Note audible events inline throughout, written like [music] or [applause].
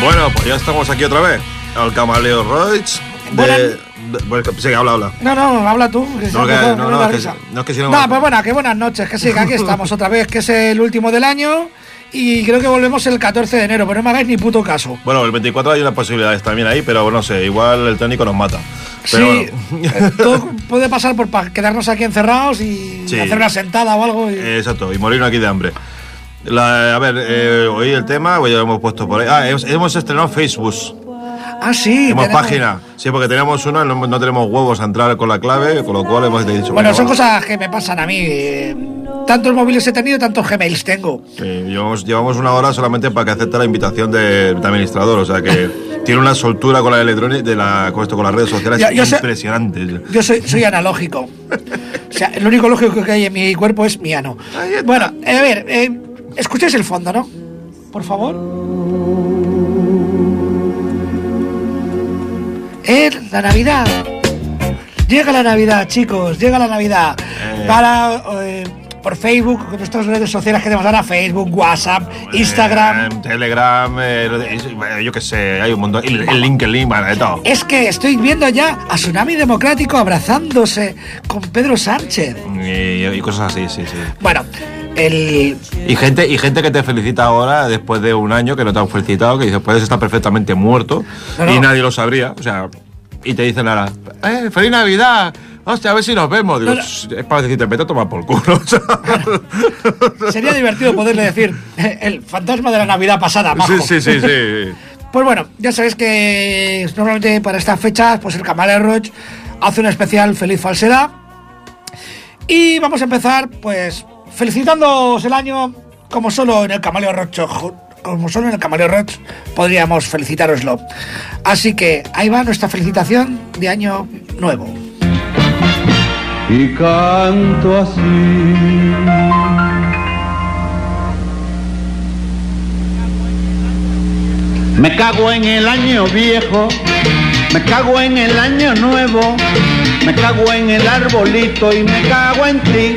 Bueno, pues ya estamos aquí otra vez. El Camaleo. Buenas- De, bueno, sí, habla, habla. No, no, habla tú. que No, que- no, no, da es que no, es que si no- No, pues bueno, que buenas noches, que sí, que aquí [laughs] estamos otra vez, que es el último del año y creo que volvemos el 14 de enero, pero no me hagáis ni puto caso. Bueno, el 24 hay unas posibilidades también ahí, pero no sé, igual el técnico nos mata. Pero sí, bueno. eh, todo puede pasar por quedarnos aquí encerrados y Sí. hacer una sentada o algo. y- Eh, Exacto, y morirnos aquí de hambre. La- a ver, eh, hoy el tema, pues ya lo hemos puesto por ahí. Ah, hemos, hemos estrenado Facebook. ah, sí. Tenemos tenemos- página. Sí, porque teníamos una, no, no tenemos huevos a entrar con la clave, con lo cual hemos dicho. Bueno, son cosas que me pasan a mí. eh, Tantos móviles he tenido, tantos Gmails tengo. Sí, llevamos, llevamos una hora solamente para que acepte la invitación de, de administrador, o sea que tiene una soltura con la electrónica, de la, con esto, con las redes sociales yo sé- impresionante. Yo soy, soy analógico. O sea, el único lógico que hay en mi cuerpo es mi ano. Bueno, a ver, eh, escuchéis el fondo, ¿no? Por favor. Eh, la Navidad. Llega la Navidad, chicos, llega la Navidad. Eh. Para, eh, por Facebook, con nuestras redes sociales que tenemos ahora, Facebook, WhatsApp, Instagram. Eh, Telegram, eh, de- bueno, yo qué sé, hay un montón. El, el LinkedIn, bueno, de todo. Es que estoy viendo ya a Tsunami Democrático abrazándose con Pedro Sánchez. Y, y cosas así, sí, sí. Bueno, el, Y gente, y gente que te felicita ahora después de un año que no te han felicitado, que dice, puedes estar perfectamente muerto No, no. y nadie lo sabría. O sea, y te dicen ahora, ¡eh, feliz Navidad! Hostia, a ver si nos vemos. Digo, No, no. es para decirte, vete a tomar por culo. [laughs] Sería divertido poderle decir el fantasma de la Navidad pasada, majo. sí, sí, sí, sí. [laughs] Pues bueno, ya sabéis que normalmente para estas fechas, pues el Camaleo Roach hace un especial Feliz Falsedad. Y vamos a empezar, pues, felicitándoos el año como solo en el Camaleo Roach, jo- como solo en el Camaleo Roach podríamos felicitároslo. Así que ahí va nuestra felicitación de año nuevo. y canto así. Me cago en el año viejo, me cago en el año nuevo, me cago en el arbolito y me cago en ti.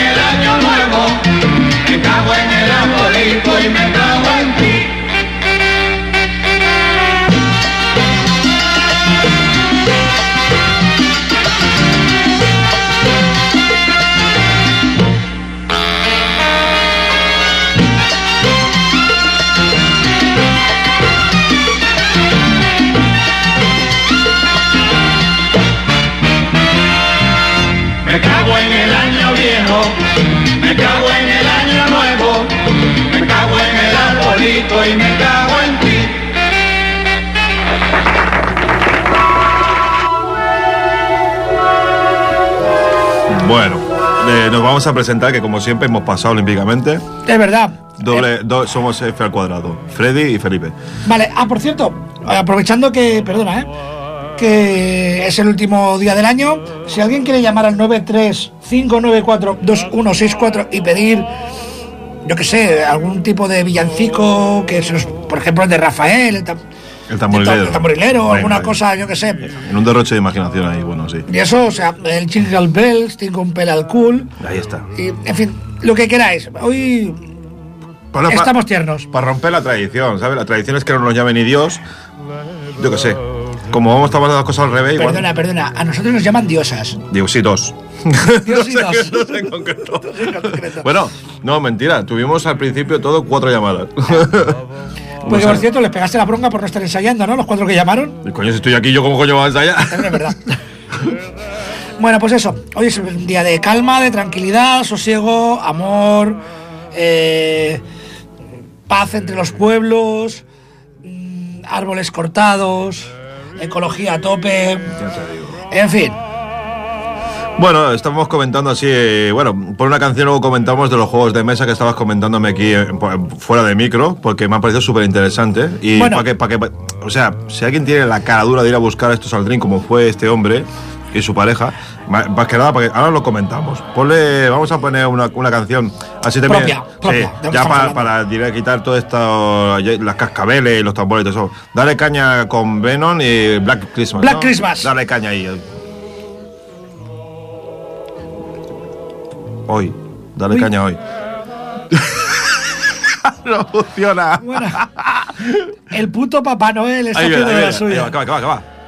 me cago en el arbolito y me cago en ti. Arbolito y me cago en ti. Bueno, eh, nos vamos a presentar que como siempre hemos pasado olímpicamente. Es verdad. Doble, do- somos F al cuadrado. Freddy y Felipe. Vale, ah, por cierto, aprovechando que, perdona, ¿eh? que es el último día del año, si alguien quiere llamar al 935942164 y pedir, yo qué sé, algún tipo de villancico, que se nos- por ejemplo el de Rafael, el, tam- El tamborilero. el tamborilero, Venga, alguna venga. cosa, yo qué sé. En un derroche de imaginación ahí, bueno, sí. Y eso, o sea, el Jingle Bells, un pel al cool, Ahí está. y, en fin, lo que queráis. Hoy Para, estamos tiernos. para romper la tradición, ¿sabes? La tradición es que no nos llame ni Dios. Yo qué sé. Como vamos a tomar las cosas al revés, igual- Perdona, perdona. A nosotros nos llaman diosas. Digo, sí, dos. Dios y [laughs] No sé no sé [laughs] en concreto. Bueno, no, mentira. Tuvimos al principio todo cuatro llamadas. [laughs] Porque por cierto, les pegaste la bronca por no estar ensayando, ¿no? Los cuatro que llamaron. Y Coño, si estoy aquí, ¿yo cómo coño vas allá? También es verdad. bueno, pues eso. Hoy es un día de calma, de tranquilidad, sosiego, amor, eh, paz entre los pueblos, mm, árboles cortados, ecología a tope. En fin. Bueno, estamos comentando así, bueno, por una canción luego comentamos de los juegos de mesa que estabas comentándome aquí eh, por- fuera de micro, porque me ha parecido súper interesante. Y Bueno. para que, para que, o sea, si alguien tiene la cara dura de ir a buscar estos al drink como fue este hombre y su pareja, más que nada, porque ahora lo comentamos. Ponle, vamos a poner una, una canción así también. Propia, ya para, para quitar todo esto, las cascabeles y los tambores y todo eso. Dale caña con Venom y Black Christmas. Black ¿no? Christmas. Dale caña ahí. Hoy. Dale Uy. caña hoy. [laughs] no funciona. Bueno, [laughs] el puto Papá Noel está Ahí haciendo de la. Ahí suya. va, que va, que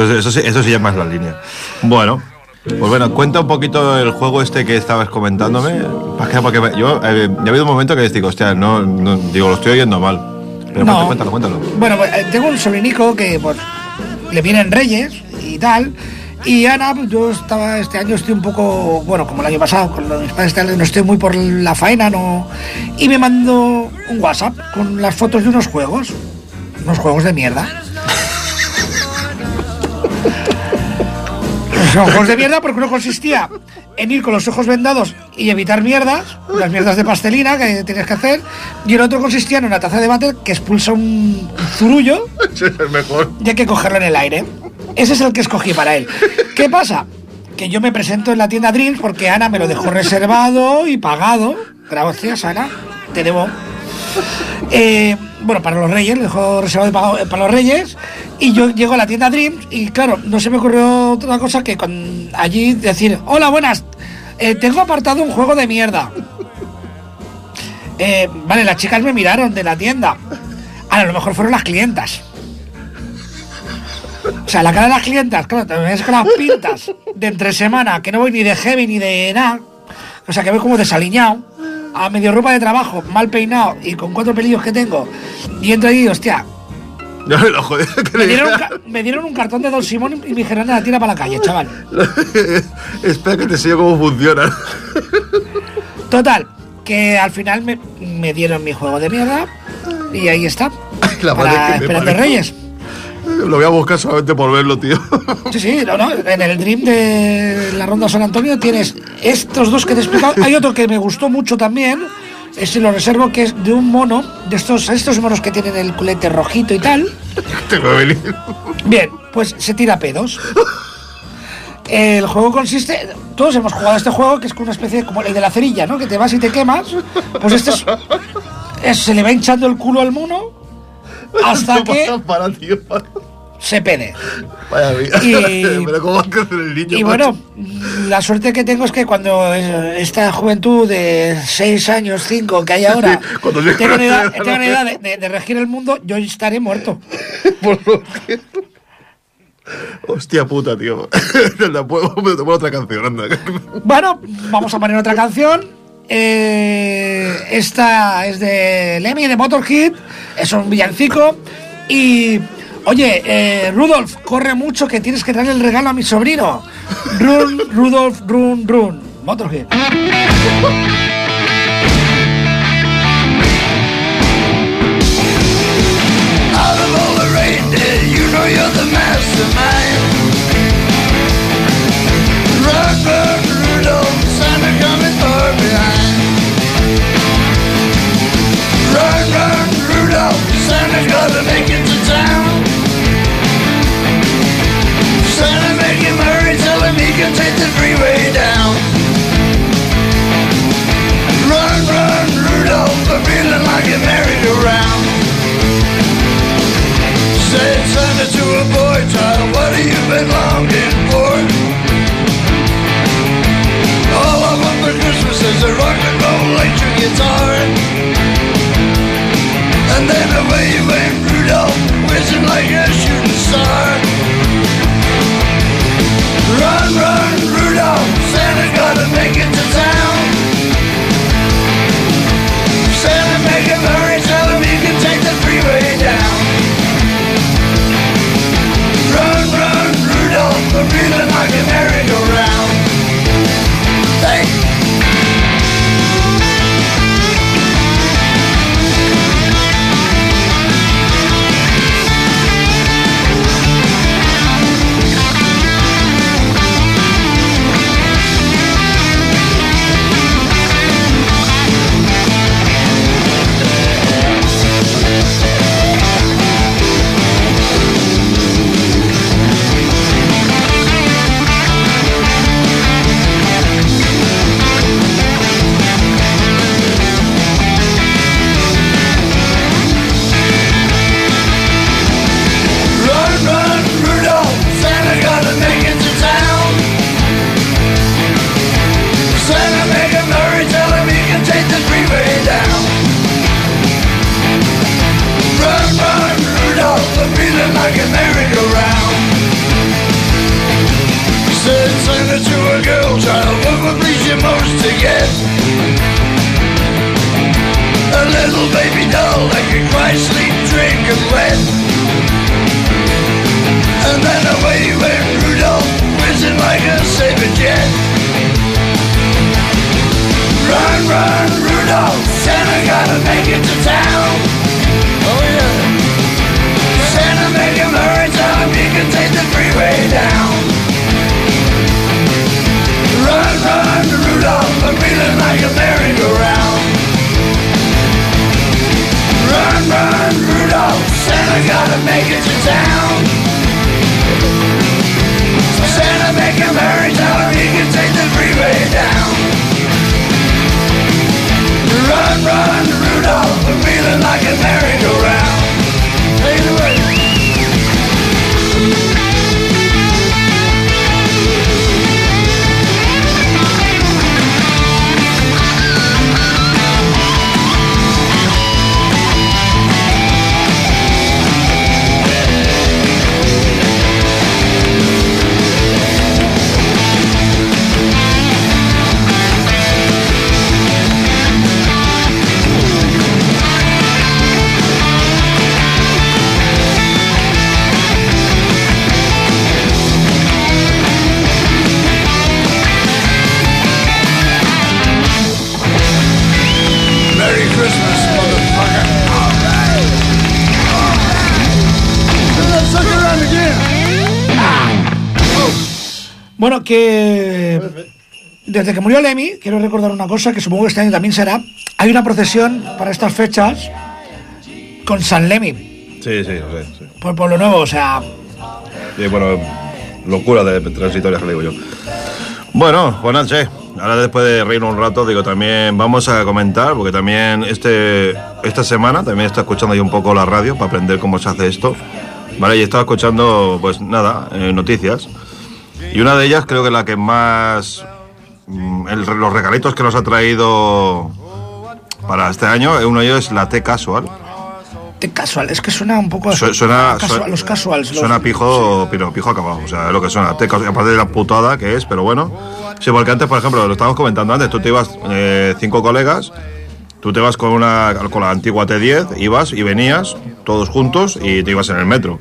eso, sí- eso sí llama es la línea. Bueno, pues bueno, cuenta un poquito el juego este que estabas comentándome. Para que, para que me- yo, eh, ya ha habido un momento que digo, hostia, no, no- digo, lo estoy oyendo mal. Pero No. cuéntalo, cuéntalo. Bueno, pues, eh, tengo un sobrinico que pues, le vienen reyes y tal. Y Ana, pues, yo estaba este año estoy un poco, bueno, como el año pasado, con los mis padres tal, no estoy muy por la faena, no. Y me mandó un WhatsApp con las fotos de unos juegos, unos juegos de mierda. Juegos de mierda porque uno consistía en ir con los ojos vendados y evitar mierdas, las mierdas de pastelina que tienes que hacer, y el otro consistía en una taza de váter que expulsa un zurullo [laughs] es mejor. y hay que cogerlo en el aire. Ese es el que escogí para él. ¿Qué pasa? que yo me presento en la tienda Dreams porque Ana me lo dejó reservado y pagado. Gracias, Ana. Te debo. Eh, bueno, para los Reyes, lo reservado eh, para los Reyes. Y yo llego a la tienda Dreams y claro, no se me ocurrió otra cosa que con allí decir, hola, buenas, eh, tengo apartado un juego de mierda. Vale, las chicas me miraron de la tienda. A lo mejor fueron las clientas. O sea, la cara de las clientas, claro, te ves con las pintas de entre semana, que no voy ni de heavy ni de nada. O sea, que voy como desaliñado, a medio ropa de trabajo, mal peinado y con cuatro pelillos que tengo. Y entro ahí, hostia, No me lo joder. que me le dieron, un me dieron un cartón de Don Simón y me dijeron, la tira para la calle, chaval. [laughs] Espera que te enseño cómo funciona. Total, que al final me, me dieron mi juego de mierda y ahí está. La madre que me. Reyes. Lo voy a buscar solamente por verlo, tío. Sí, sí, no, no. En el Dream de la Ronda San Antonio tienes estos dos que te he explicado. Hay otro que me gustó mucho también. Ese lo reservo que es de un mono, de estos, estos monos que tienen el culete rojito y tal. Te voy a venir. Bien, pues se tira pedos. El juego consiste. Todos hemos jugado este juego que es como una especie de, como el de la cerilla, ¿no? Que te vas y te quemas. Pues este es. es- se le va hinchando el culo al mono hasta [laughs] que Para, tío. para. se pede. Vaya. Y- [laughs] Pero cómo crecer el niño. Y macho? bueno, la suerte que tengo es que cuando esta juventud de 6 años, 5 que hay ahora, Sí, tengan la edad, tengan ¿no? edad de, de- de regir el mundo, yo estaré muerto. [laughs] Por lo que- Hostia puta, tío. Te puedo, te otra canción, anda. Bueno, vamos a poner otra canción. Eh, esta es de Lemmy de Motorhead, es un villancico. Y, oye, eh, Rudolf, corre mucho que tienes que darle el regalo a mi sobrino. Run, Rudolf, run, run. Motorhead. You know you're the mastermind. Bueno, que desde que murió Lemmy, quiero recordar una cosa que supongo que este año también será. Hay una procesión para estas fechas con San Lemmy Sí, sí, lo sé. sí. por Pueblo Nuevo, o sea, Y bueno, locura de transitoria que le digo yo. Bueno, pues nada, che. Ahora después de reírnos un rato, digo, también vamos a comentar, porque también este, esta semana también estoy escuchando yo un poco la radio para aprender cómo se hace esto. Vale, y estaba escuchando, pues nada, eh, noticias. Y una de ellas creo que la que más... mm, el- los regalitos que nos ha traído para este año, uno de ellos es la T Casual. de casual, es que suena un poco Su- Suena, a casual- suena- los casuals. los- Suena pijo, pero pijo acabado. O sea, es lo que suena. Te- aparte de la putada que es, pero bueno. Sí, porque antes, por ejemplo, lo estábamos comentando antes, tú te ibas eh, cinco colegas, tú te vas con una con la antigua T10, ibas y venías todos juntos y te ibas en el metro.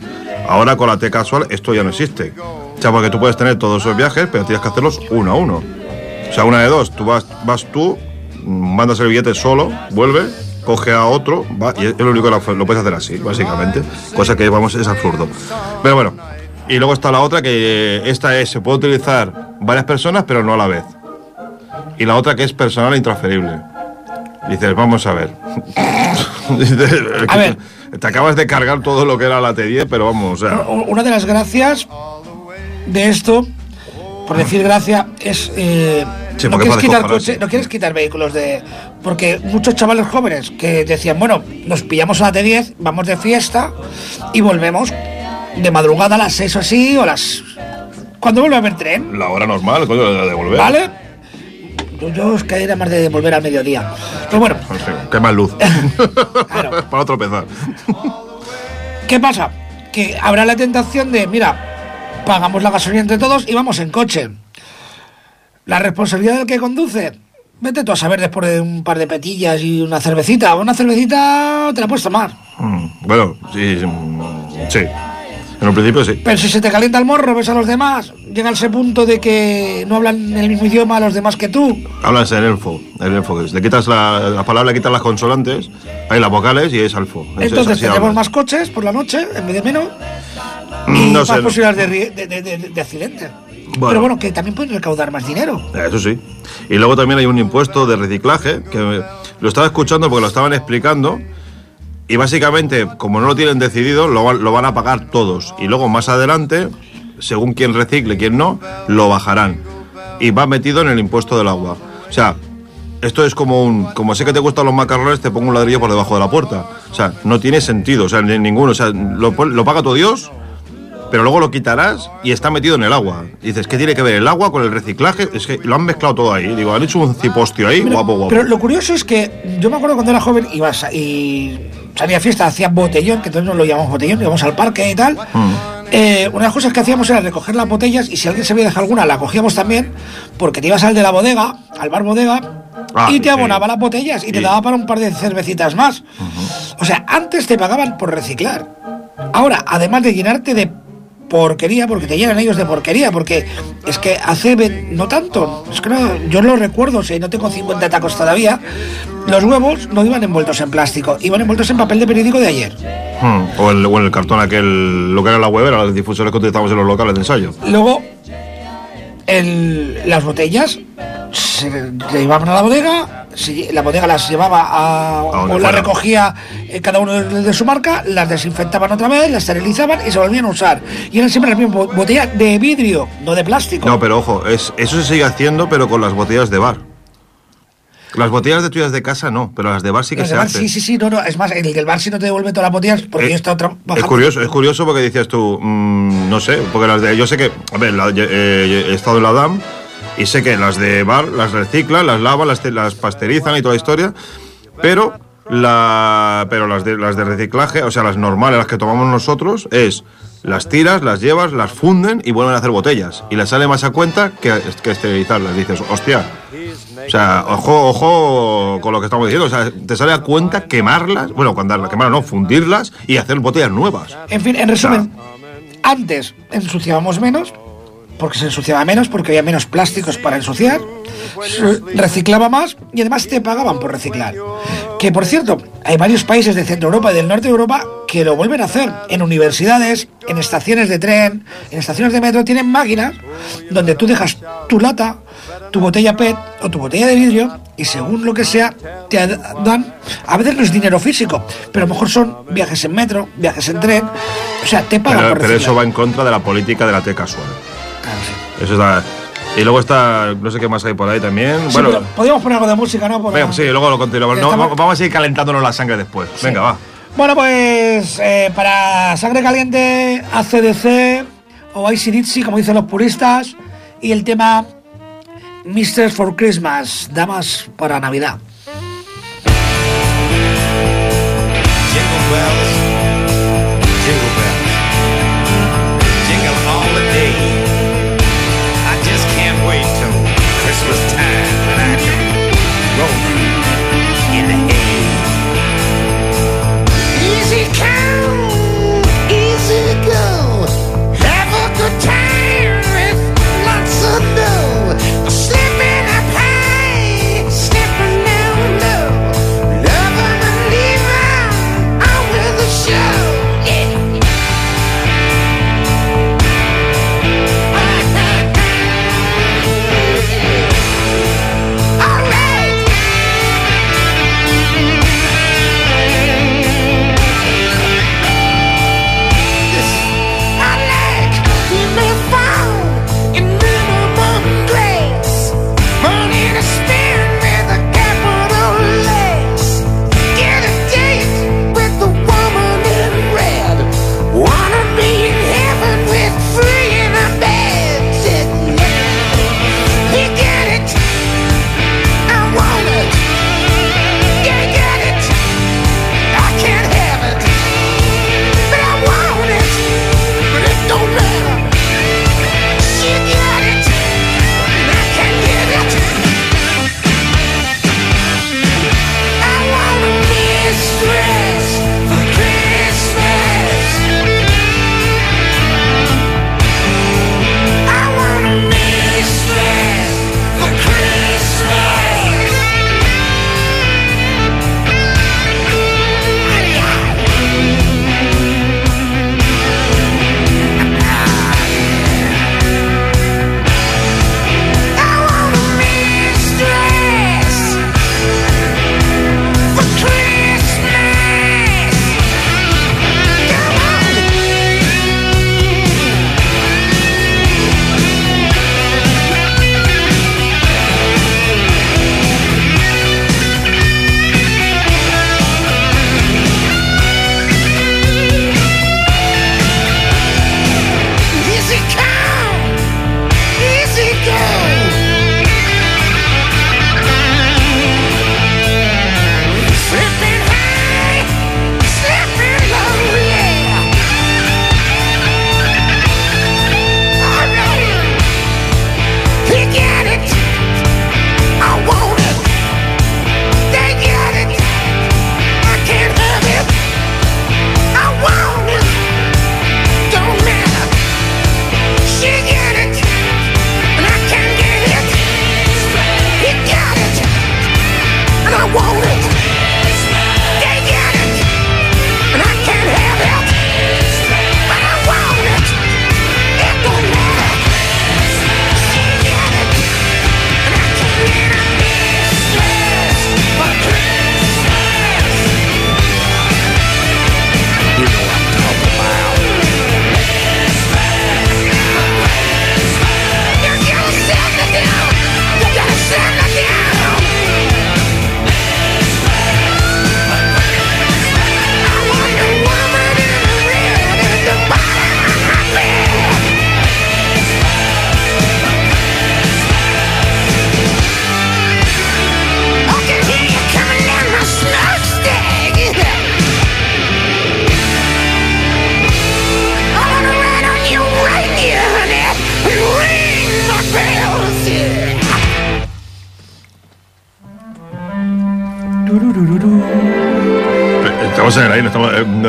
Ahora con la T casual esto ya no existe. O sea, porque tú puedes tener todos esos viajes, pero tienes que hacerlos uno a uno. O sea, una de dos, tú vas, vas tú, mm, mandas el billete solo, vuelve, coge a otro, va, y es lo único que lo, puedes hacer así, básicamente. Cosa que, vamos, es absurdo. Pero bueno, y luego está la otra que eh, esta es, se puede utilizar varias personas, pero no a la vez. Y la otra que es personal e intransferible. Dices, vamos a ver. [laughs] Dices, A ver. Te acabas de cargar todo lo que era la T10, pero vamos, o sea. Una de las gracias de esto, por decir gracia, es. eh, Sí, no, quieres quitar coche- no quieres quitar vehículos de. Porque muchos chavales jóvenes que decían, bueno, nos pillamos a la T10, vamos de fiesta y volvemos de madrugada a las 6 o así, o las. Cuando vuelve a haber tren, La hora normal, coño, de devolver. ¿vale? Yo, yo es que era más de volver al mediodía. Pero bueno, Qué más luz. [laughs] Claro. [laughs] Para tropezar. ¿Qué pasa? Que habrá la tentación de, mira, pagamos la gasolina entre todos y vamos en coche. La responsabilidad del que conduce, vete tú a saber después de un par de petillas y una cervecita. Una cervecita te la puedes tomar. Mm, Bueno, sí, sí, mm, sí. En un principio sí. Pero si se te calienta el morro, ves a los demás, llega a ese punto de que no hablan el mismo idioma los demás que tú. Hablas en elfo. El elfo es. Le quitas la, la palabra, le quitas las consonantes, hay las vocales y es alfo. Es- es Entonces tendremos hablas. más coches por la noche, en vez de menos, y Mm, No más sé. no. posibilidades de, ri- de, de- de- de accidente. Bueno. Pero bueno, que también pueden recaudar más dinero. Eso sí. Y luego también hay un impuesto de reciclaje, que lo estaba escuchando porque lo estaban explicando. Y básicamente, como no lo tienen decidido, lo, van- lo van a pagar todos. Y luego más adelante, según quién recicle, quién no, lo bajarán. Y va metido en el impuesto del agua. O sea, esto es como un. Como sé que te gustan los macarrones, te pongo un ladrillo por debajo de la puerta. O sea, no tiene sentido. O sea, ni- ninguno. O sea, lo, paga tu Dios, pero luego lo quitarás y está metido en el agua. Y dices, ¿qué tiene que ver el agua con el reciclaje? Es que lo han mezclado todo ahí. Digo, han hecho un cipostio ahí, guapo, guapo. Pero lo curioso es que yo me acuerdo cuando era joven ibas a- y salía a fiesta, hacía botellón, que entonces no lo llamamos botellón, íbamos al parque y tal. Mm. Eh, una de las cosas que hacíamos era recoger las botellas y si alguien se había dejado alguna, la cogíamos también, porque te ibas al de la bodega, al bar bodega, Ah, y te sí. abonaba las botellas y te daba para un par de cervecitas más. O sea, antes te pagaban por reciclar. Ahora, además de llenarte de porquería, porque te llenan ellos de porquería, porque es que hace no tanto, es que no, yo lo recuerdo, si no tengo 50 tacos todavía, los huevos no iban envueltos en plástico, iban envueltos en papel de periódico de ayer. Hmm, O, o el cartón aquel, lo que era la web, era los difusores que utilizamos en los locales de ensayo. Luego, el- las botellas se llevaban a la bodega, se- la bodega las llevaba a, o las recogía eh, cada uno de, de su marca, las desinfectaban otra vez, las esterilizaban y se volvían a usar. Y eran siempre las mismas bo- botellas de vidrio, no de plástico. No, pero ojo, es, eso se sigue haciendo, pero con las botellas de bar. Las botellas de tuyas de casa no, pero las de bar sí que se bar, hacen. sí, sí, sí, no, no, es más, el del bar sí no te devuelve todas las botellas porque Eh, yo he estado trabajando. Es curioso, es curioso porque dices tú, mm, no sé, porque las de, yo sé que, a ver, la- eh, he estado en la DAM y sé que las de bar las reciclan, las lavan, las, las pasterizan y toda la historia, pero la, pero las de, las de reciclaje, o sea, las normales, las que tomamos nosotros, es las tiras, las llevas, las funden y vuelven a hacer botellas y les sale más a cuenta que, que esterilizarlas. Dices, hostia. O sea, ojo, ojo con lo que estamos diciendo. O sea, te sale a cuenta quemarlas, bueno, cuando quemarlas no, fundirlas y hacer botellas nuevas. En fin, en resumen, antes ensuciábamos menos, porque se ensuciaba menos, porque había menos plásticos para ensuciar, reciclaba más y además te pagaban por reciclar. Que por cierto, hay varios países de Centro Europa y del Norte de Europa que lo vuelven a hacer. En universidades, en estaciones de tren, en estaciones de metro, tienen máquinas donde tú dejas tu lata, tu botella PET o tu botella de vidrio y según lo que sea, te dan, a veces no es dinero físico, pero a lo mejor son viajes en metro, viajes en tren, o sea, te pagan Pero, por pero reciclar. eso va en contra de la política de la T casual. Claro, sí. Eso está. Y luego está, no sé qué más hay por ahí también. Sí, bueno, podríamos poner algo de música, ¿no? Por- venga, sí, luego lo continuamos. No, estamos- vamos a ir calentándonos la sangre después. Venga, va. Bueno, pues eh, para Sangre Caliente, ACDC o ICDC, como dicen los puristas, y el tema Mistress for Christmas, Damas para Navidad. Jingle bells,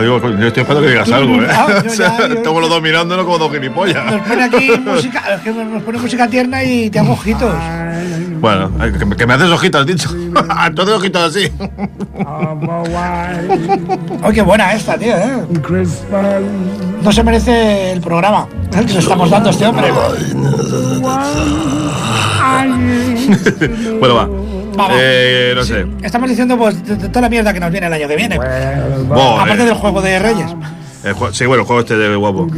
digo, yo estoy esperando que digas algo, ¿eh? Ah, yo [laughs] O sea, ya, yo- estamos los dos mirándolo como dos gilipollas. Nos pone aquí [laughs] música, nos pone música tierna y te hago ojitos. Bueno, que, me- haces ojitos, has dicho. [laughs] Haces ojitos así. Ay, qué buena esta, tío, ¿eh? No se merece el programa el que le estamos dando a este hombre. bueno, va. Va, va. Eh, no sé. Estamos diciendo pues de, de toda la mierda que nos viene el año que viene. Buah, Aparte eh, del juego de Reyes. el jue- sí, bueno, el juego este de guapo.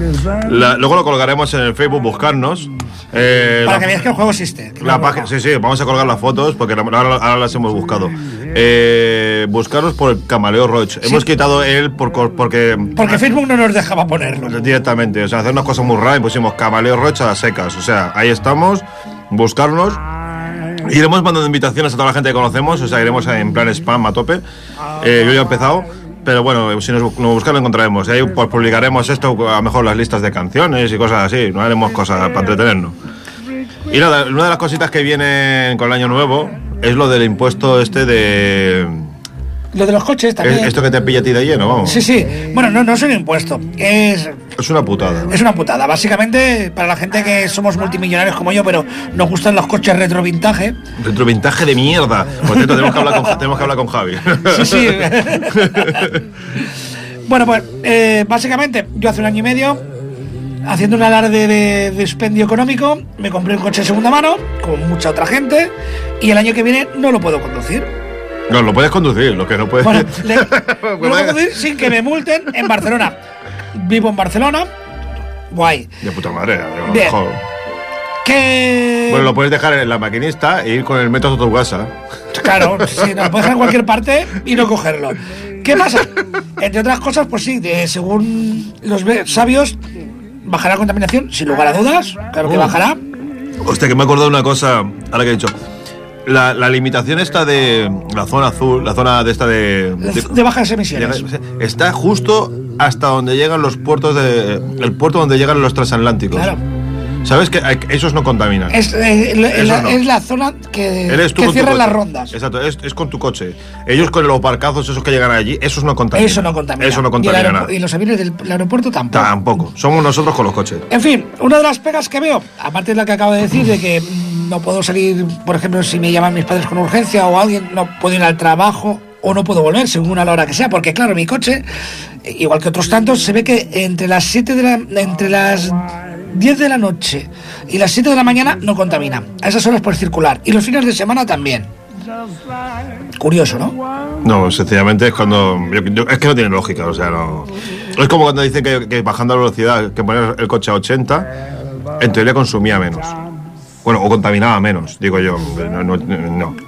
La- luego lo colgaremos en el Facebook, buscarnos. Eh, Para la- que veáis que el juego existe. que La no- página, sí, sí, vamos a colgar las fotos porque ahora, ahora las hemos buscado. Eh, buscaros por el Camaleo Roach. Hemos quitado él por, cor- porque. Porque Facebook no nos dejaba ponerlo. Directamente, o sea, hacer unas cosas muy raras y pusimos Camaleo Roach a las secas. O sea, ahí estamos, buscarnos. Iremos mandando invitaciones a toda la gente que conocemos, o sea, iremos en plan spam a tope. Eh, yo ya he empezado, pero bueno, si nos, nos buscan lo encontraremos. Ahí pues, publicaremos esto, a lo mejor las listas de canciones y cosas así. No haremos cosas para entretenernos. Y nada, una de las cositas que vienen con el año nuevo es lo del impuesto este de... Lo de los coches también. es- Esto que te pilla a ti de lleno, vamos. Sí, sí. Bueno, no, no es un impuesto. Es, Es una putada. es una putada. Básicamente, para la gente que somos multimillonarios como yo, pero nos gustan los coches retro vintage. Retrovintaje de mierda. Por cierto, tenemos que hablar con, tenemos que hablar con Javi. Sí, sí. [laughs] bueno, pues eh, básicamente yo hace un año y medio, haciendo un alarde de, de expendio económico, me compré un coche de segunda mano, como mucha otra gente, y el año que viene no lo puedo conducir. No, lo puedes conducir, lo que no puedes... Bueno, [laughs] le- no lo puedo conducir sin que me multen en Barcelona. Vivo en Barcelona. Guay. De puta madre, a lo Bien. mejor. Que. Bueno, lo puedes dejar en la maquinista e ir con el metro a tu casa. Claro, [laughs] sí, no, lo puedes dejar en cualquier parte y no cogerlo. ¿Qué pasa? Entre otras cosas, pues sí, de- según los sabios, bajará la contaminación, sin lugar a dudas. Claro que Oh. bajará. Hostia, que me he acordado de una cosa, ahora que he dicho. La, la limitación esta de la zona azul, la zona de esta de... De, de- bajas emisiones. está justo hasta donde llegan los puertos de... El puerto donde llegan los transatlánticos. Claro. ¿Sabes que esos no contaminan? Es, eh, la- Eso la, no. es la zona que, que cierra las rondas. Exacto, es, es con tu coche. Ellos con los barcazos esos que llegan allí, esos no contaminan. Eso no contamina. Eso no y, contamina aeropu- nada. y los aviones del el aeropuerto tampoco. Tampoco. Somos nosotros con los coches. En fin, una de las pegas que veo, aparte de la que acabo de decir, de que no puedo salir, por ejemplo, si me llaman mis padres con urgencia o alguien, no puedo ir al trabajo o no puedo volver, según a la hora que sea, porque claro, mi coche, igual que otros tantos, se ve que entre las 7 de la, entre las 10 de la noche y las 7 de la mañana no contamina. A esas horas puedes circular. Y los fines de semana también. Curioso, ¿no? No, sencillamente es cuando. es que no tiene lógica, o sea, no. Es como cuando dicen que, que bajando la velocidad, que poner el coche a 80, en teoría consumía menos. Bueno, o contaminaba menos, digo yo. No. no, no. [laughs]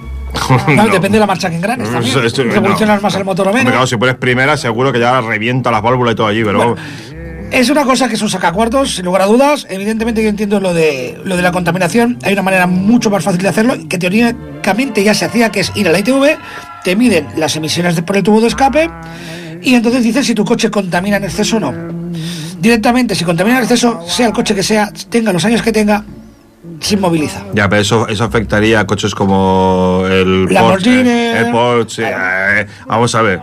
No, Depende de la marcha que engranes también. Revolucionas más el motor o menos. Claro, si pones primera, seguro que ya revienta las válvulas y todo allí, pero. Es una cosa que es un sacacuartos, sin lugar a dudas. Evidentemente yo entiendo lo de lo de la contaminación. Hay una manera mucho más fácil de hacerlo, que teóricamente ya se hacía, que es ir a la ITV, te miden las emisiones por el tubo de escape y entonces dicen si tu coche contamina en exceso o no. Directamente, si contamina en exceso, sea el coche que sea, tenga los años que tenga, se inmoviliza. Ya, pero eso, eso afectaría a coches como el Lamborghini. Porsche. El Porsche. eh, vamos a ver.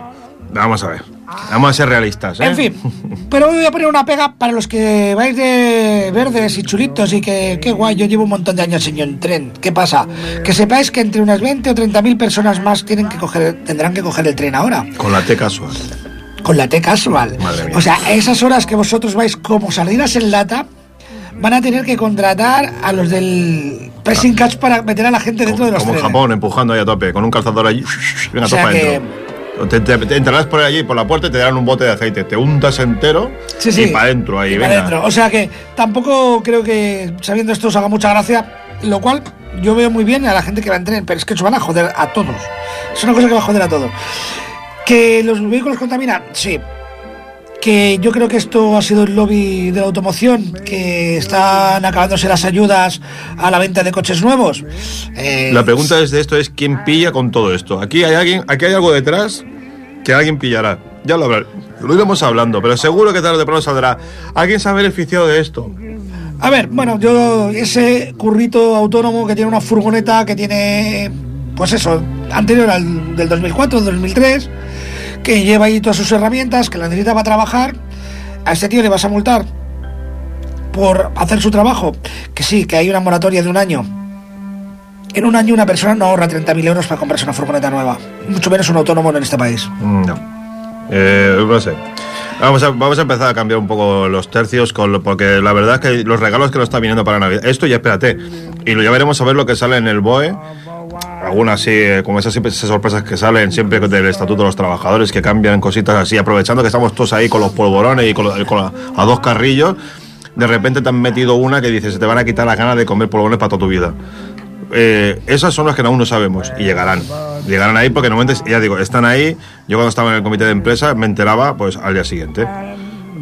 Vamos a ver. Vamos a ser realistas. ¿eh? En fin, [laughs] pero voy a poner una pega para los que vais de verdes y chulitos y que, qué guay, yo llevo un montón de años en tren. ¿Qué pasa? Que sepáis que entre unas 20 o 30 mil personas más tienen que coger, tendrán que coger el tren ahora, Con la T casual. con la T casual. Madre mía. O sea, esas horas que vosotros vais como sardinas en lata, van a tener que contratar a los del pressing catch para meter a la gente dentro de los Como en. Japón, empujando ahí a tope, con un calzador allí. Venga, O sea que-. Te, te- te entrarás por allí, por la puerta, y te darán un bote de aceite. Te untas entero Sí, sí. y para adentro ahí, Y venga. O sea que tampoco creo que sabiendo esto os haga mucha gracia, lo cual yo veo muy bien a la gente que va en tren, pero es que eso van a joder a todos. Es una cosa que va a joder a todos. Que los vehículos contaminan, sí. Que yo creo que esto ha sido el lobby de la automoción, que están acabándose las ayudas a la venta de coches nuevos. Eh, La pregunta es de esto es quién pilla con todo esto. Aquí hay alguien, aquí hay algo detrás que alguien pillará. Ya lo, lo iremos hablando, pero seguro que tarde o temprano saldrá. ¿Alguien se ha beneficiado de esto? A ver, bueno, yo ese currito autónomo que tiene una furgoneta que tiene, pues eso, anterior al del 2004, 2003, que lleva ahí todas sus herramientas, que la necesita para trabajar. A este tío le vas a multar por hacer su trabajo. Que sí, que hay una moratoria de un año. En un año una persona no ahorra 30.000 euros para comprarse una furgoneta nueva. Mucho menos un autónomo en este país. Mm, No. Eh, no sé. Vamos a, vamos a empezar a cambiar un poco los tercios, con lo- porque la verdad es que los regalos que nos están viniendo para Navidad. Esto ya espérate. Y lo, ya veremos a ver lo que sale en el BOE. Algunas sí, eh, como esas, esas sorpresas que salen siempre del Estatuto de los Trabajadores, que cambian cositas así, aprovechando que estamos todos ahí con los polvorones y con, lo- con a dos carrillos. De repente te han metido una que dice, se te van a quitar las ganas de comer polvorones para toda tu vida. Eh, esas son las que aún no sabemos y llegarán. Llegarán ahí porque normalmente, ya digo, están ahí. Yo cuando estaba en el comité de empresa me enteraba pues al día siguiente.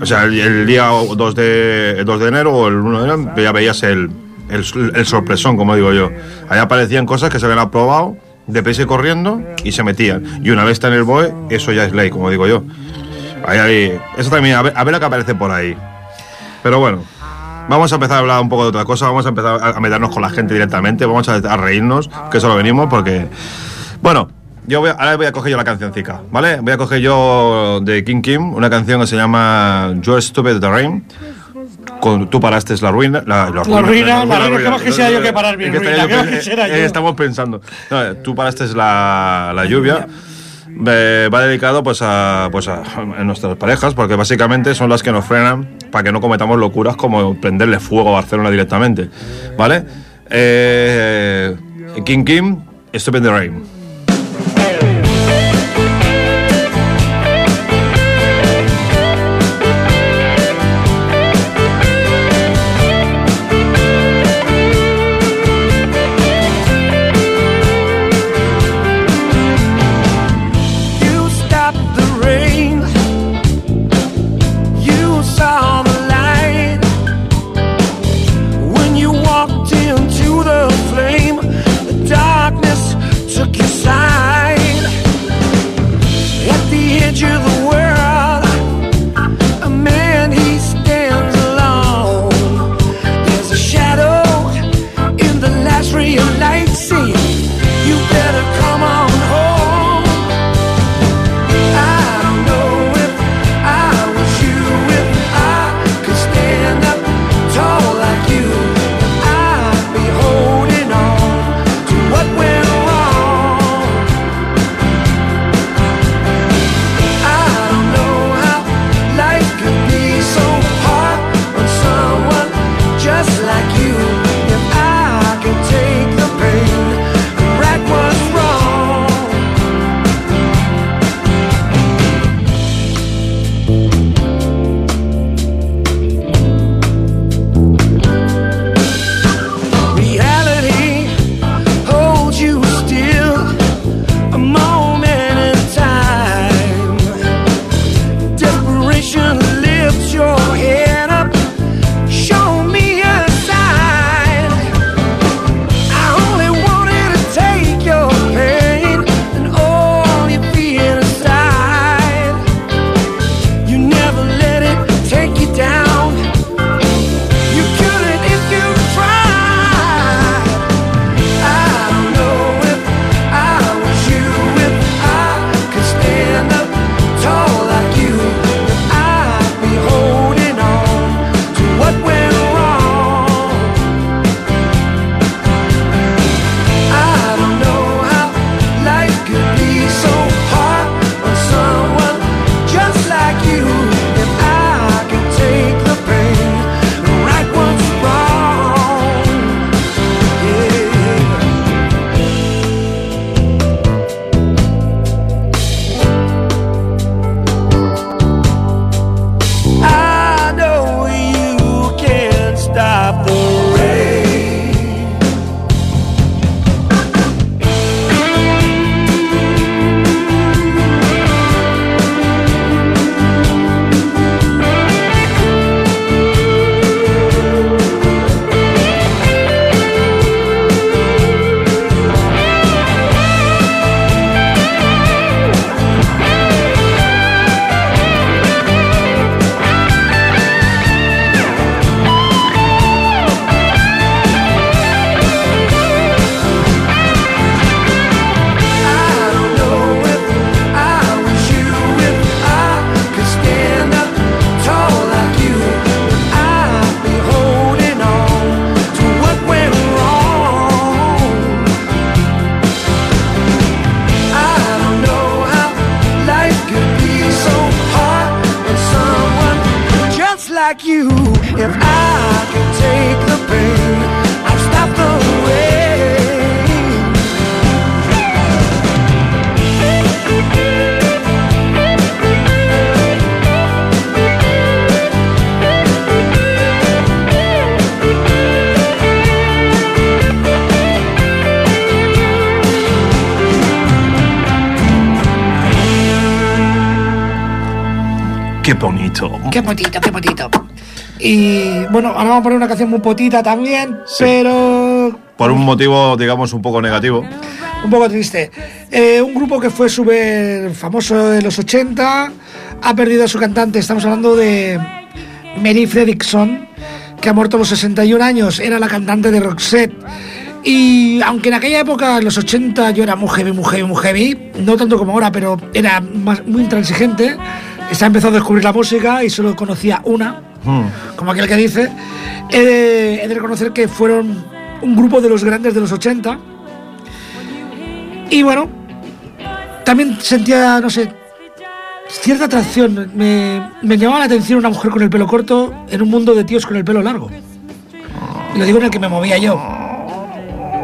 O sea, el, día 2 de, el 2 de enero o el 1 de enero ya veías el, el, el sorpresón, como digo yo. Ahí aparecían cosas que se habían aprobado deprisa y corriendo y se metían. Y una vez está en el BOE, eso ya es ley, como digo yo. Ahí, ahí, eso también, a ver, a ver lo que aparece por ahí. Pero bueno, vamos a empezar a hablar un poco de otra cosa, vamos a empezar a meternos con la gente directamente, vamos a, a reírnos, que solo venimos porque... Bueno, yo voy ahora voy a coger yo la cancioncica, ¿vale? Voy a coger yo de King Kim, una canción que se llama You're Stupid the Rain. Con, tú paraste la ruina. La, La ruina, la ruina, ¿qué más quisiera yo que parar que [laughs] eh, yo? eh, Estamos pensando. No, tú paraste la, la lluvia. Eh, va dedicado pues a, pues a, a nuestras parejas porque básicamente son las que nos frenan para que no cometamos locuras como prenderle fuego a Barcelona directamente ¿vale? Eh, King Kim Stupid the Rain Qué potito, qué potito. Y bueno, ahora vamos a poner una canción muy potita también, Sí. pero Por un motivo, digamos, un poco negativo. un poco triste. Eh, un grupo que fue súper famoso en los 80, ha perdido a su cantante. Estamos hablando de Mary Fredrickson, que ha muerto a los 61 años. Era la cantante de Roxette. Y aunque en aquella época, en los 80, yo era muy heavy, muy heavy, muy heavy, no tanto como ahora, pero era más, muy intransigente, se ha empezado a descubrir la música y solo conocía una, Hmm. como aquel que dice. He de, he de reconocer que fueron un grupo de los grandes de los 80. Y bueno, también sentía, no sé, cierta atracción. Me, me llamaba la atención una mujer con el pelo corto en un mundo de tíos con el pelo largo. Y lo digo en el que me movía yo.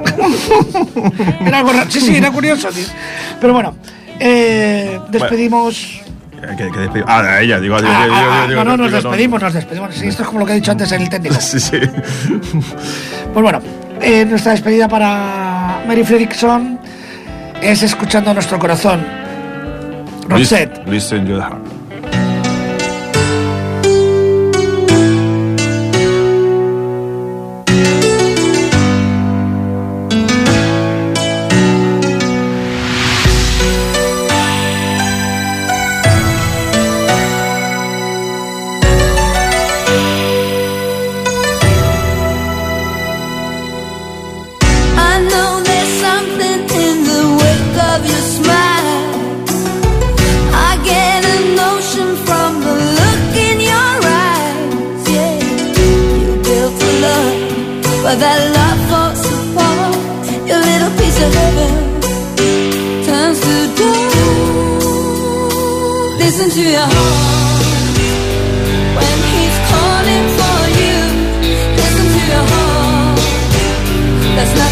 [laughs] era algo raro. Sí, sí, era curioso, tío. Pero bueno, eh, despedimos. Que- que despe- Ah, a ella, digo, digo, Ah, ah, digo, ah, no, no, nos digo, despedimos, nos despedimos. Sí, esto es como lo que he dicho antes en el técnico. [laughs] Sí, sí. [laughs] Pues bueno, eh, nuestra despedida para Mary Fredrickson es escuchando nuestro corazón. Rosette. Listen your heart. That love falls apart. Your little piece of heaven turns to dust. Listen to your heart when he's calling for you. Listen to your heart. There's nothing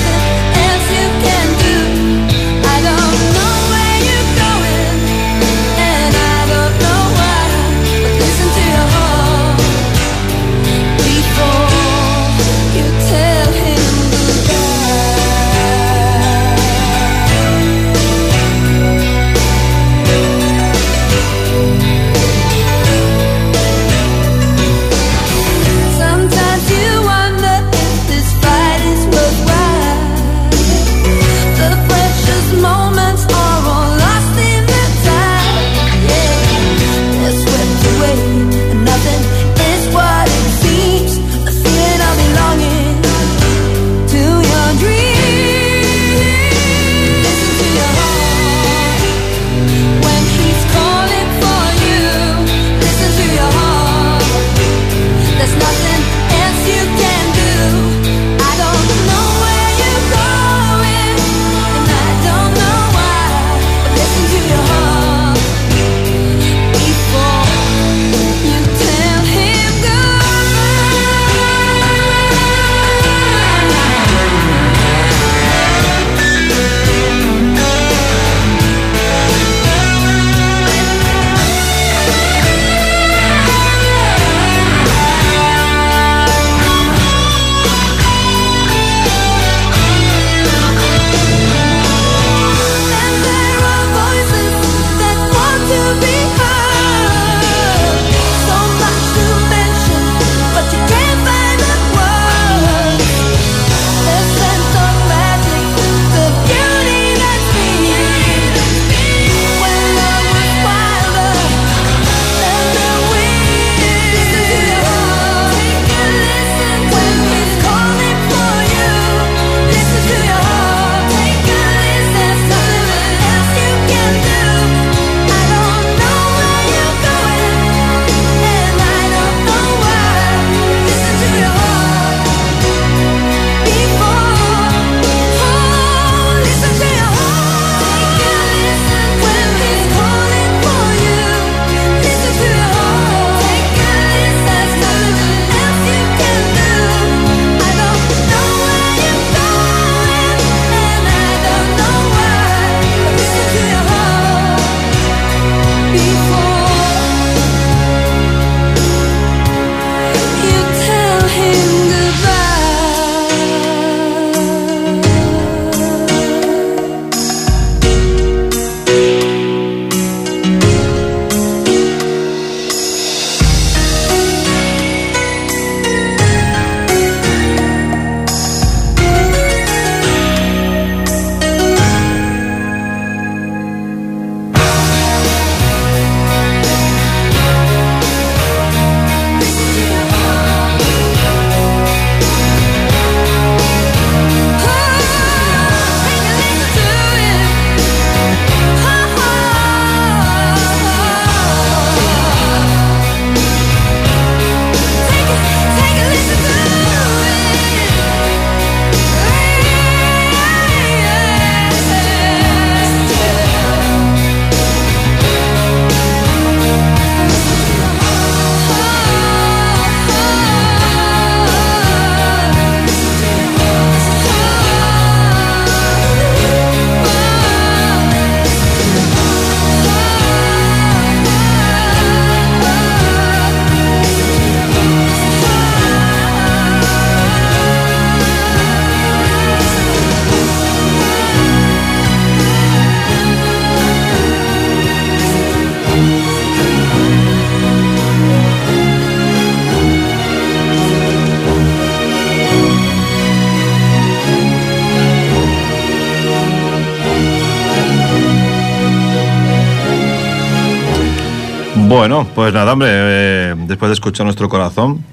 pues nada, hombre, eh, después de escuchar nuestro corazón.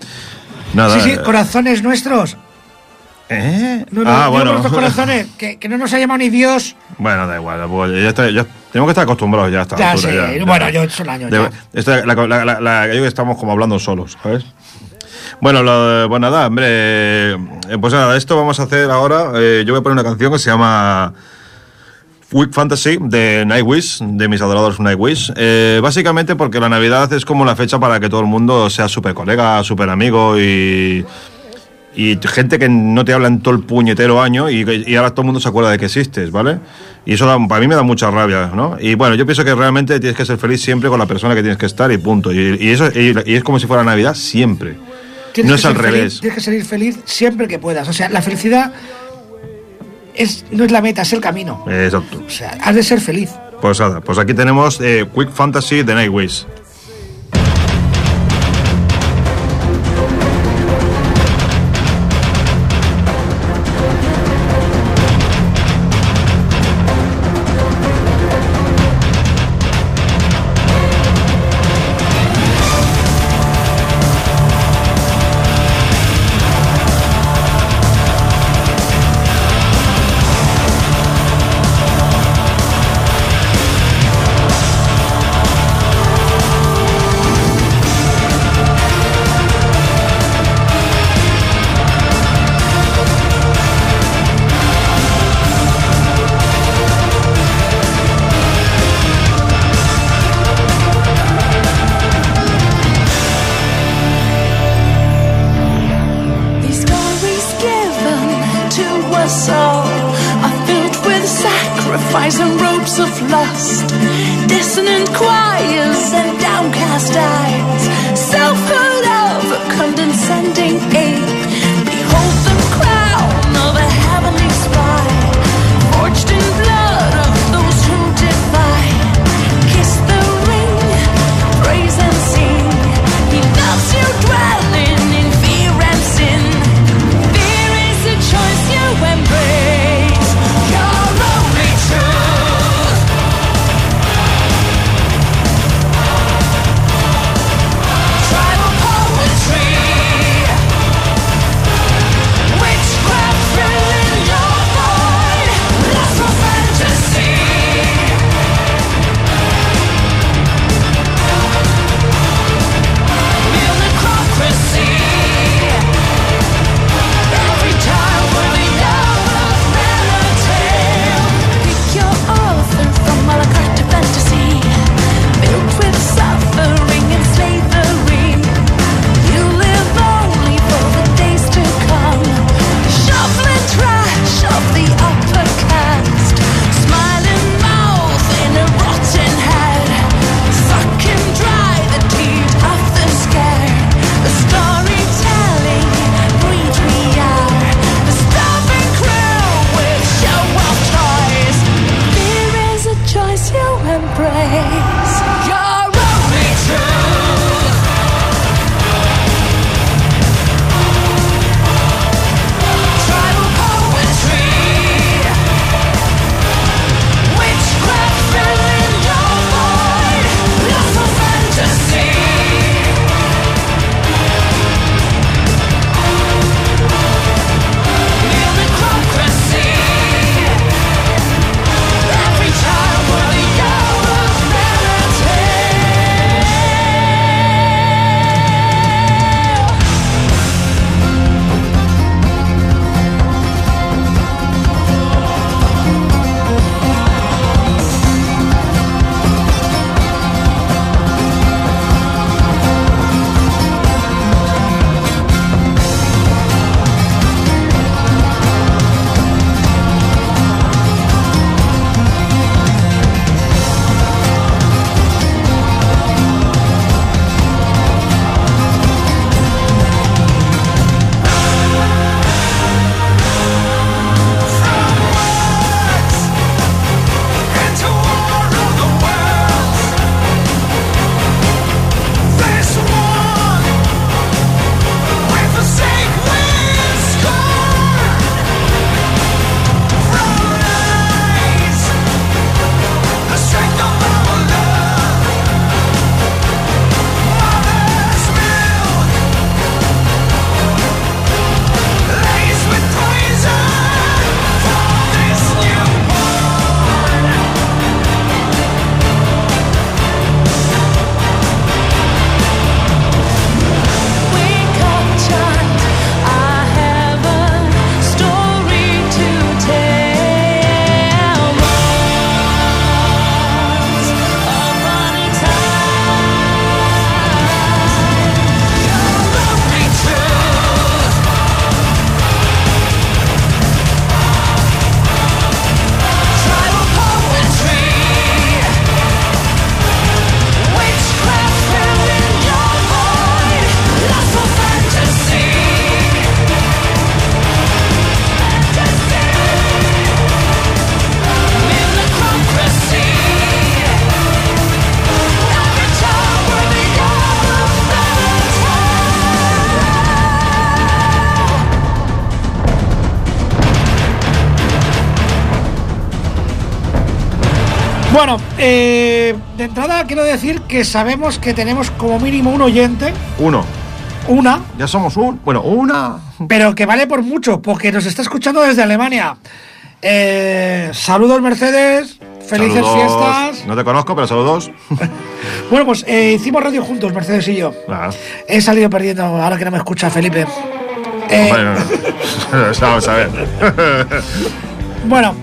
Nada. Sí, sí, eh, corazones nuestros. ¿Eh? No, no, ah, bueno. nuestros corazones, que, que no nos ha llamado ni Dios. Bueno, da igual, pues ya está, ya tenemos que estar acostumbrados ya a esta Ya altura, sé, ya, ya. bueno, yo son años De- ya. esta- la, la- la- la- yo creo que estamos como hablando solos, ¿sabes? Bueno, lo- pues nada, hombre, eh, pues nada, esto vamos a hacer ahora. eh, yo voy a poner una canción que se llama Week Fantasy de Nightwish, de mis adorados Nightwish. Eh, básicamente porque la Navidad es como la fecha para que todo el mundo sea súper colega, súper amigo y, y gente que no te habla en todo el puñetero año y, y ahora todo el mundo se acuerda de que existes, ¿vale? Y eso da- para mí me da mucha rabia, ¿no? Y bueno, yo pienso que realmente tienes que ser feliz siempre con la persona que tienes que estar y punto. Y, y eso, y, y es como si fuera Navidad siempre. Tienes no es al feliz, revés. tienes que ser feliz siempre que puedas. O sea, la felicidad es, no es la meta, es el camino. Exacto. O sea, has de ser feliz. Pues nada, pues aquí tenemos eh, Quick Fantasy de Nightwish. Eh, de entrada quiero decir que sabemos que tenemos como mínimo un oyente, Uno. una, Ya somos un. Bueno, una. pero que vale por mucho, porque nos está escuchando desde Alemania. Eh, saludos Mercedes, felices Saludos. fiestas. No te conozco, pero saludos. [laughs] Bueno, pues eh, hicimos radio juntos, Mercedes y yo. Nada. He salido perdiendo ahora que no me escucha Felipe. Eh, Bueno, [laughs] vamos a ver. Bueno,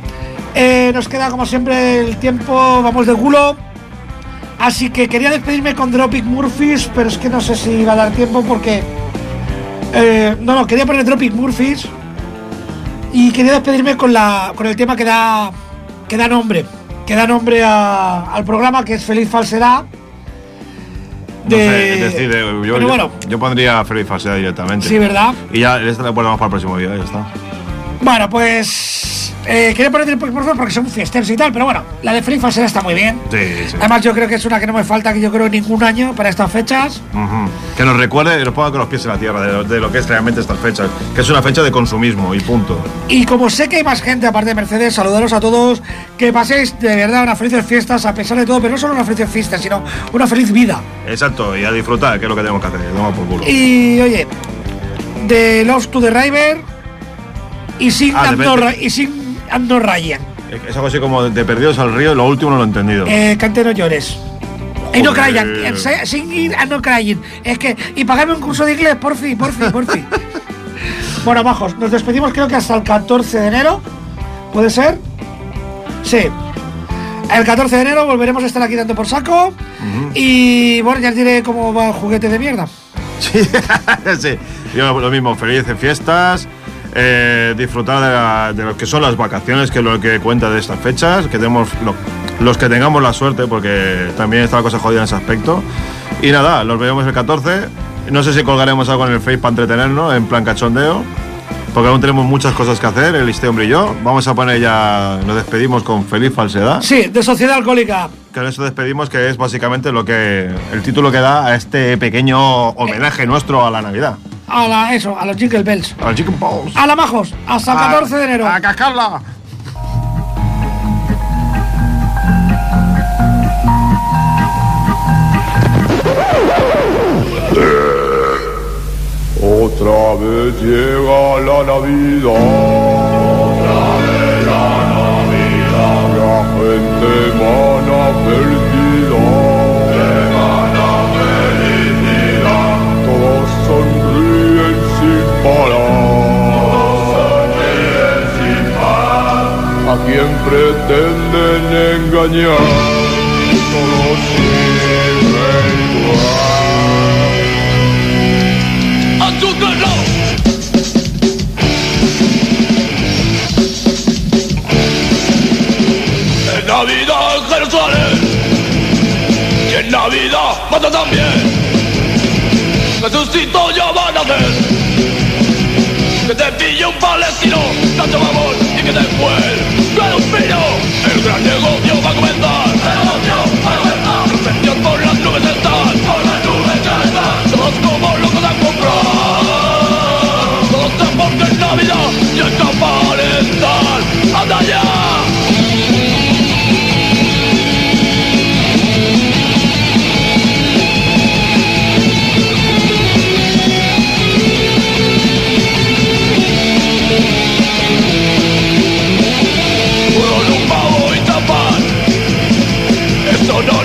eh, nos queda como siempre el tiempo, vamos de culo. Así que quería despedirme con Dropic Murphys, pero es que no sé si va a dar tiempo porque. eh, no, no, quería poner Dropic Murphys. Y quería despedirme con, la, con el tema que da, que da nombre. Que da nombre a- al programa, que es Feliz Falsedad. No. Yo, Pero yo- bueno. yo pondría Feliz Falsedad directamente. Sí, ¿verdad? Y ya, esta la ponemos para el próximo día, ya está. Bueno, pues. eh, quería poner Dropic Murphys porque son fiesteros y tal, pero bueno, la de Feliz Falsedad está muy bien. Sí, sí. Además, yo creo que es una que no me falta, que yo creo ningún año para estas fechas. Que nos recuerde y nos ponga con los pies en la tierra de, lo- de lo que es realmente estas fechas. Que es una fecha de consumismo y punto. Y como sé que hay más gente aparte de Mercedes, saludaros a todos, que paséis de verdad unas felices fiestas a pesar de todo, pero no solo unas felices fiestas, sino una feliz vida. Exacto, y a disfrutar, que es lo que tenemos que hacer. Por culo. Y oye, de Love to the River y sin Ah, y sin Ando Ryan. Es algo así como de perdidos al río, lo último no lo he entendido. Eh, cante no llores. Y no se- sin ir a no crying. Es que, y pagarme un curso de inglés, por fin, por fin, por fin. [laughs] bueno, bajos, nos despedimos creo que hasta el 14 de enero. ¿Puede ser? Sí. El 14 de enero volveremos a estar aquí dando por saco. Y bueno, ya os diré cómo va el juguete de mierda. Sí, [laughs] sí. Yo lo mismo, felices fiestas. Eh, disfrutar de, la- de lo que son las vacaciones, que es lo que cuenta de estas fechas. Que tenemos lo- los que tengamos la suerte, porque también está la cosa jodida en ese aspecto. Y nada, los vemos el 14. No sé si colgaremos algo en el Face para entretenernos, en plan cachondeo. Porque aún tenemos muchas cosas que hacer, el Liste Hombre y yo. Vamos a poner ya, nos despedimos con Feliz Falsedad. Sí, de Sociedad Alcohólica. Con eso despedimos, que es básicamente lo que el título que da a este pequeño homenaje nuestro a la Navidad. A la, eso, a los Jingle Bells. Al Chicken Balls. A la majos, hasta el 14 de enero. ¡A cascarla! Otra vez llega la Navidad. Otra vez la Navidad. La gente mana felicidad. Emana parar. A quien pretenden engañar. Todo sigue igual. En Navidad en Jerusalén y en Navidad mata también. Jesucito ya va a nacer. Te pille un palestino, tanto amor y que después cae un pino. El gran negocio va a comenzar. Negocio va a comenzar. Los por las nubes están. Por las nubes ya están. Todos como locos no, no.